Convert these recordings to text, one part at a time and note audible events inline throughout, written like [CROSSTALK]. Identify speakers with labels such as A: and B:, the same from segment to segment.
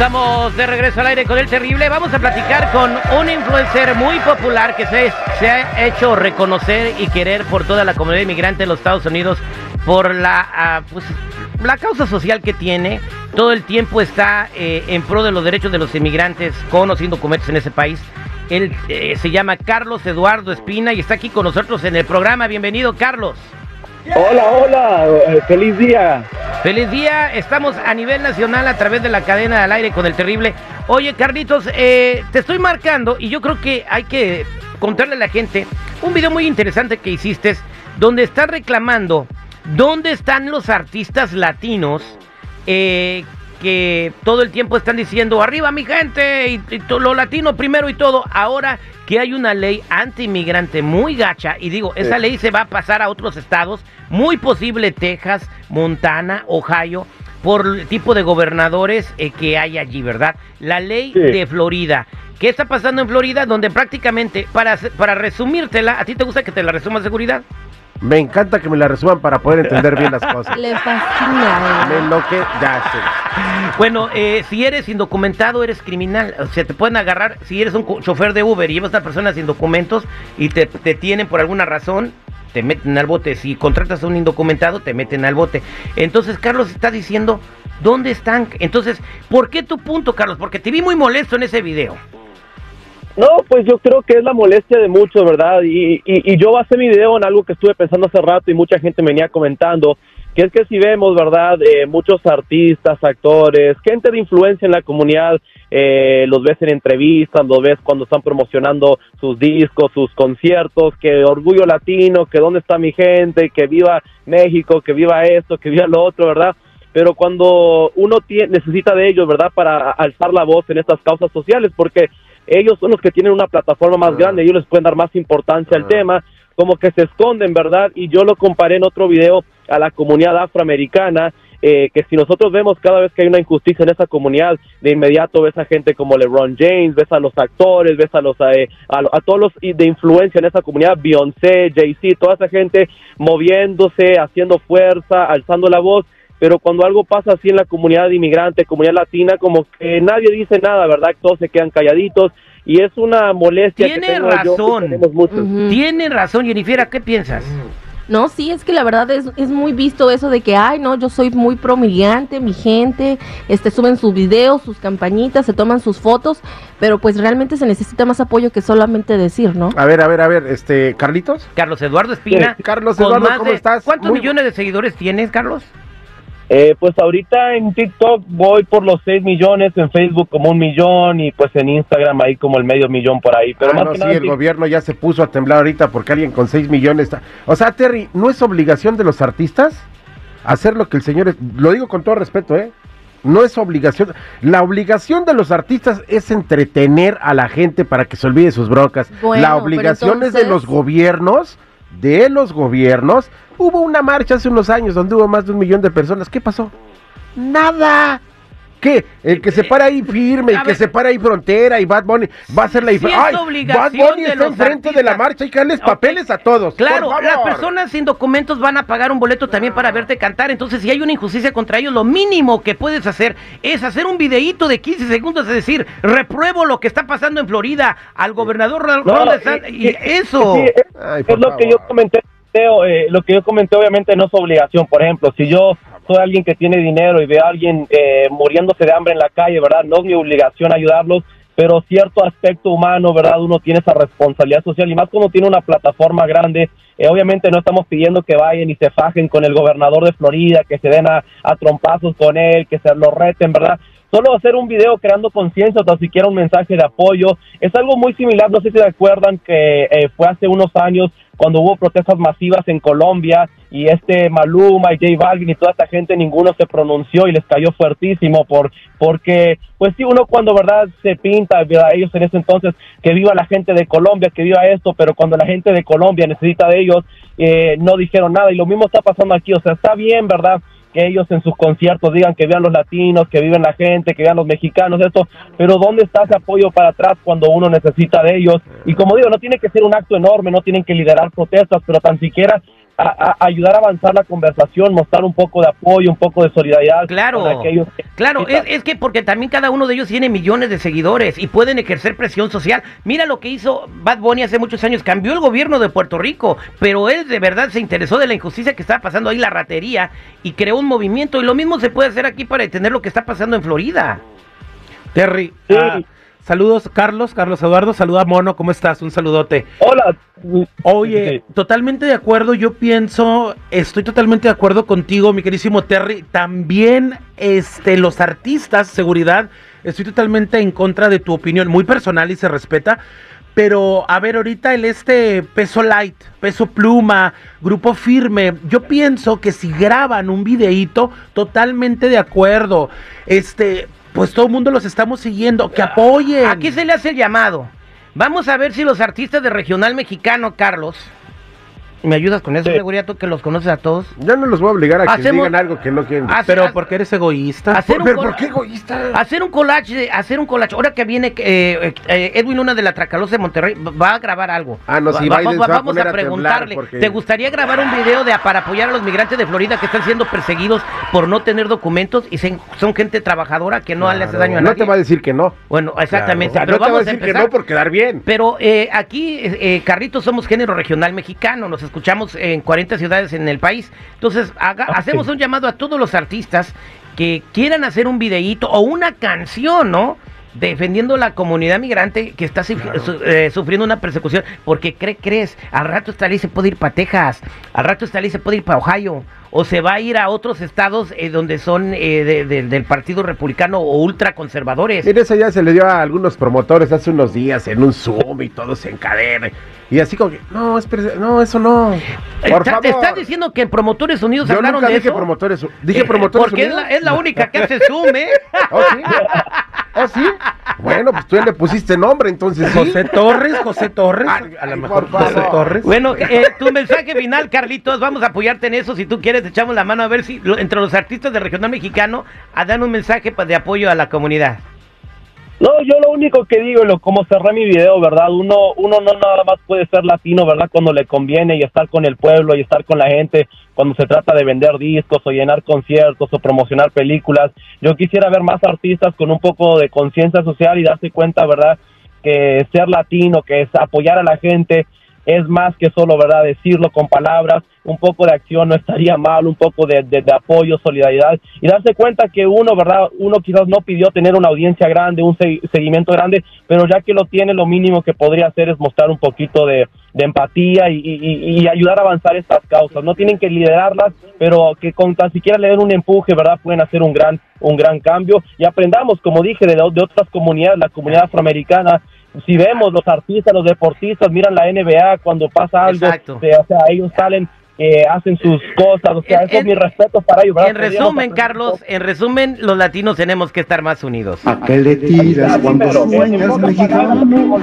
A: Estamos de regreso al aire con el terrible. Vamos a platicar con un influencer muy popular que se, se ha hecho reconocer y querer por toda la comunidad inmigrante de los Estados Unidos por la, ah, pues, la causa social que tiene. Todo el tiempo está eh, en pro de los derechos de los inmigrantes con o sin documentos en ese país. Él eh, se llama Carlos Eduardo Espina y está aquí con nosotros en el programa. Bienvenido, Carlos.
B: Hola, hola, eh, feliz día.
A: Feliz día, estamos a nivel nacional a través de la cadena del aire con el terrible. Oye, Carlitos, eh, te estoy marcando y yo creo que hay que contarle a la gente un video muy interesante que hiciste donde estás reclamando dónde están los artistas latinos eh, que todo el tiempo están diciendo arriba mi gente y, y lo latino primero y todo. Ahora que hay una ley anti-inmigrante muy gacha y digo, esa
B: Sí.
A: ley se va a pasar a otros estados, muy posible Texas, Montana, Ohio, por el tipo de gobernadores eh, que hay allí, ¿verdad? La ley
B: Sí.
A: de Florida. ¿Qué está pasando en Florida? Donde prácticamente, para, para resumírtela, ¿a ti te gusta que te la resuma seguridad?
C: Me encanta que me la resuman para poder entender bien las cosas.
D: Le fascina.
C: Me enloque, ya sé.
A: Bueno, eh, si eres indocumentado, eres criminal. O sea, te pueden agarrar, si eres un chofer de Uber y llevas a una persona sin documentos y te, te tienen por alguna razón, te meten al bote. Si contratas a un indocumentado, te meten al bote. Entonces, Carlos está diciendo, ¿dónde están? Entonces, ¿por qué tu punto, Carlos? Porque te vi muy molesto en ese video.
B: No, pues yo creo que es la molestia de muchos, ¿verdad? Y, y, y yo basé mi video en algo que estuve pensando hace rato y mucha gente venía comentando, que es que si vemos, ¿verdad? Eh, muchos artistas, actores, gente de influencia en la comunidad, eh, los ves en entrevistas, los ves cuando están promocionando sus discos, sus conciertos, que orgullo latino, que dónde está mi gente, que viva México, que viva esto, que viva lo otro, ¿verdad? pero cuando uno tie- necesita de ellos, ¿verdad? Para alzar la voz en estas causas sociales, porque ellos son los que tienen una plataforma más
C: Ah.
B: grande, ellos les pueden dar más importancia al
C: Ah.
B: tema, como que se esconden, ¿verdad? Y yo lo comparé en otro video a la comunidad afroamericana, eh, que si nosotros vemos cada vez que hay una injusticia en esa comunidad, de inmediato ves a gente como LeBron James, ves a los actores, ves a los eh, a, a todos los de influencia en esa comunidad, Beyoncé, Jay-Z, toda esa gente moviéndose, haciendo fuerza, alzando la voz, pero cuando algo pasa así en la comunidad inmigrante, comunidad latina, como que nadie dice nada, ¿verdad? Todos se quedan calladitos y es una molestia que
A: Tiene
B: yo, que
A: razón.
B: muchos.
D: Ujú.
A: Tiene razón, Jennifer, ¿qué piensas?
D: No, sí, es que la verdad es, es muy visto eso de que, ay, no, yo soy muy promigrante, mi gente, este, suben sus videos, sus campañitas, se toman sus fotos, pero pues realmente se necesita más apoyo que solamente decir, ¿no?
C: A ver, a ver, a ver, este, Carlitos.
A: Carlos Eduardo Espina.
C: Sí, Carlos Eduardo, ¿cómo
A: de-
C: estás?
A: ¿Cuántos
C: Muy-
A: millones de seguidores tienes, Carlos?
B: Eh, pues ahorita en TikTok voy por los 6 millones, en Facebook como un millón y pues en Instagram ahí como el medio millón por ahí. Pero
C: Ah,
B: más
C: no,
B: que
C: sí,
B: nada,
C: el
B: sí-
C: gobierno ya se puso a temblar ahorita porque alguien con 6 millones está... O sea, Terry, ¿no es obligación de los artistas hacer lo que el señor... es- Lo digo con todo respeto, ¿eh? No es obligación. La obligación de los artistas es entretener a la gente para que se olvide sus broncas.
D: Bueno,
C: la obligación es de los gobiernos, de los gobiernos. Hubo una marcha hace unos años donde hubo más de un millón de personas. ¿Qué pasó? Nada. ¿Qué? El que se para ahí firme,
A: A
C: el que se para ahí frontera y Bad Bunny va a hacer la
A: Sí
C: diferencia.
A: es
C: Bad
A: obligación
C: Bunny
A: de
C: está enfrente de la marcha, hay que darles papeles a todos.
A: Claro,
C: por
A: las personas sin documentos van a pagar un boleto también para verte cantar. Entonces, si hay una injusticia contra ellos, lo mínimo que puedes hacer es hacer un videíto de 15 segundos, es decir, repruebo lo que está pasando en Florida al gobernador
B: No,
A: Ron
B: y-
A: DeSantis. Y,
B: y-
A: eso.
B: sí, es,
C: Ay,
B: lo que yo comenté, Teo, eh, lo que yo comenté obviamente no es obligación. Por ejemplo, si yo soy alguien que tiene dinero y veo a alguien eh, muriéndose de hambre en la calle, ¿verdad? No es mi obligación ayudarlos, pero cierto aspecto humano, ¿verdad? Uno tiene esa responsabilidad social y más cuando tiene una plataforma grande. eh, obviamente no estamos pidiendo que vayan y se fajen con el gobernador de Florida, que se den a, trompazos con él, que se lo reten, ¿verdad? Solo hacer un video creando conciencia o tan siquiera un mensaje de apoyo. Es algo muy similar, no sé si se acuerdan que eh, fue hace unos años cuando hubo protestas masivas en Colombia y este Maluma y J Balvin y toda esta gente, ninguno se pronunció y les cayó fuertísimo por porque, pues sí, uno cuando, ¿verdad? Se pinta, ¿verdad? Ellos en ese entonces, que viva la gente de Colombia, que viva esto, pero cuando la gente de Colombia necesita de ellos, eh, no dijeron nada y lo mismo está pasando aquí, o sea, está bien, ¿verdad? Que ellos en sus conciertos digan que vean los latinos, que viven la gente, que vean los mexicanos, esto, pero ¿dónde está ese apoyo para atrás cuando uno necesita de ellos? Y como digo, no tiene que ser un acto enorme, no tienen que liderar protestas, pero tan siquiera a- a ayudar a avanzar la conversación, mostrar un poco de apoyo, un poco de solidaridad.
A: Claro,
B: con aquellos que-
A: claro, es, es que porque también cada uno de ellos tiene millones de seguidores y pueden ejercer presión social. Mira lo que hizo Bad Bunny hace muchos años, cambió el gobierno de Puerto Rico, pero él de verdad se interesó de la injusticia que estaba pasando ahí, la ratería, y creó un movimiento. Y lo mismo se puede hacer aquí para detener lo que está pasando en Florida.
E: Terry,
B: Sí.
E: ah, saludos Carlos, Carlos Eduardo, saluda Mono, ¿cómo estás? Un saludote.
B: Hola.
E: Oye,
B: Sí.
E: totalmente de acuerdo, yo pienso, estoy totalmente de acuerdo contigo, mi querísimo Terry. También este, los artistas, seguridad, estoy totalmente en contra de tu opinión, muy personal y se respeta. Pero, a ver, ahorita el este peso light, peso pluma, grupo firme, yo pienso que si graban un videíto, totalmente de acuerdo. Este, pues todo el mundo los estamos siguiendo, que apoyen.
A: Aquí se le hace el llamado. Vamos a ver si los artistas de regional mexicano, Carlos, ¿me ayudas con eso,
B: Sí.
A: seguridad, tú que los conoces a todos?
C: Yo no los voy a obligar a que
A: Hacemos-
C: digan algo que no quieren.
A: Haz-
E: Pero
A: haz-
E: porque eres egoísta.
A: hacer un
C: ¿Pero
A: col-
C: por qué egoísta?
A: Hacer un collage, hacer un collage. Ahora que viene eh, eh, Edwin Luna de la Tracalosa de Monterrey, va a grabar algo.
C: Ah, no, sí,
A: Va-
C: Biden
A: va-
C: se va a
A: vamos
C: poner
A: a
C: temblar
A: preguntarle.
C: porque-
A: ¿Te gustaría grabar un video de, para apoyar a los migrantes de Florida que están siendo perseguidos por no tener documentos y se- son gente trabajadora que no le hace daño a
C: no
A: nadie?
C: te va a decir que no.
A: Bueno, exactamente.
C: O sea,
A: pero
C: no te va a
A: vamos a
C: decir que
A: empezar.
C: no por quedar bien.
A: Pero eh, aquí, eh, eh, Carritos, somos género regional mexicano, nos escuchamos en 40 ciudades en el país. Entonces, haga-
B: Ah,
A: hacemos
B: sí.
A: un llamado a todos los artistas que quieran hacer un videíto o una canción, ¿no? Defendiendo la comunidad migrante que está su- eh, sufriendo una persecución. Porque, ¿cree, crees? Al rato esta ley se puede ir para Texas, al rato esta ley se puede ir para Ohio, o se va a ir a otros estados eh, donde son eh, de- de- del Partido Republicano o ultraconservadores.
C: Mira, eso ya se le dio a algunos promotores hace unos días en un Zoom y todos en cadena. Y así como que, no, espérese, no, eso no. Por
A: ¿Está-
C: favor.
A: ¿Te estás diciendo que en Promotores Unidos
C: Yo
A: hablaron
C: nunca
A: de
C: dije
A: eso?
C: promotores. Dije
A: Eh,
C: promotores
A: Porque es
C: unidos.
A: la, es la única que hace Zoom, ¿eh? [LAUGHS]
C: ¿Oh, sí? [LAUGHS] ¿Oh, sí? Bueno, pues tú ya le pusiste nombre, entonces sí.
E: José Torres, José Torres,
C: Ay,
E: a lo mejor José. Torres.
A: Bueno, eh, tu mensaje final, Carlitos, vamos a apoyarte en eso. Si tú quieres, te echamos la mano a ver si lo- entre los artistas del regional mexicano a dan un mensaje pa- de apoyo a la comunidad.
B: No, yo lo único que digo, lo, como cerré mi video, ¿verdad? Uno, uno no nada más puede ser latino, ¿verdad? Cuando le conviene y estar con el pueblo y estar con la gente, cuando se trata de vender discos o llenar conciertos o promocionar películas. Yo quisiera ver más artistas con un poco de conciencia social y darse cuenta, ¿verdad? Que ser latino, que es apoyar a la gente, es más que solo, ¿verdad? Decirlo con palabras, un poco de acción no estaría mal, un poco de, de- de apoyo, solidaridad y darse cuenta que uno, ¿verdad? Uno quizás no pidió tener una audiencia grande, un se- seguimiento grande, pero ya que lo tiene, lo mínimo que podría hacer es mostrar un poquito de, empatía y- y- y ayudar a avanzar estas causas. No tienen que liderarlas, pero que con tan siquiera le den un empuje, ¿verdad? Pueden hacer un gran, un gran cambio y aprendamos, como dije, de, de otras comunidades, la comunidad afroamericana, si vemos los artistas, los deportistas, miran la NBA cuando pasa algo,
A: Exacto.
B: eh, o sea, ellos salen, eh, hacen sus cosas, o sea,
A: En-
B: eso es mi respeto para ellos. ¿verdad?
A: En resumen, Carlos, en resumen, los latinos tenemos que estar más unidos.
F: ¿A qué le tiras cuando sueñas mexicano?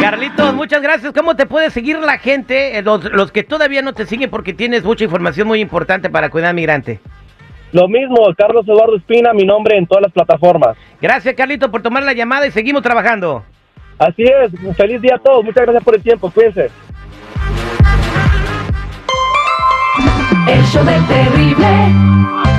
A: Carlitos, muchas gracias. ¿Cómo te puede seguir la gente? Eh, Los, los que todavía no te siguen porque tienes mucha información muy importante para cuidar migrante.
B: Lo mismo, Carlos Eduardo Espina, mi nombre en todas las plataformas.
A: Gracias, Carlito, por tomar la llamada y seguimos trabajando.
B: Así es, feliz día a todos, muchas gracias por el tiempo, cuídense.
G: El show del terrible.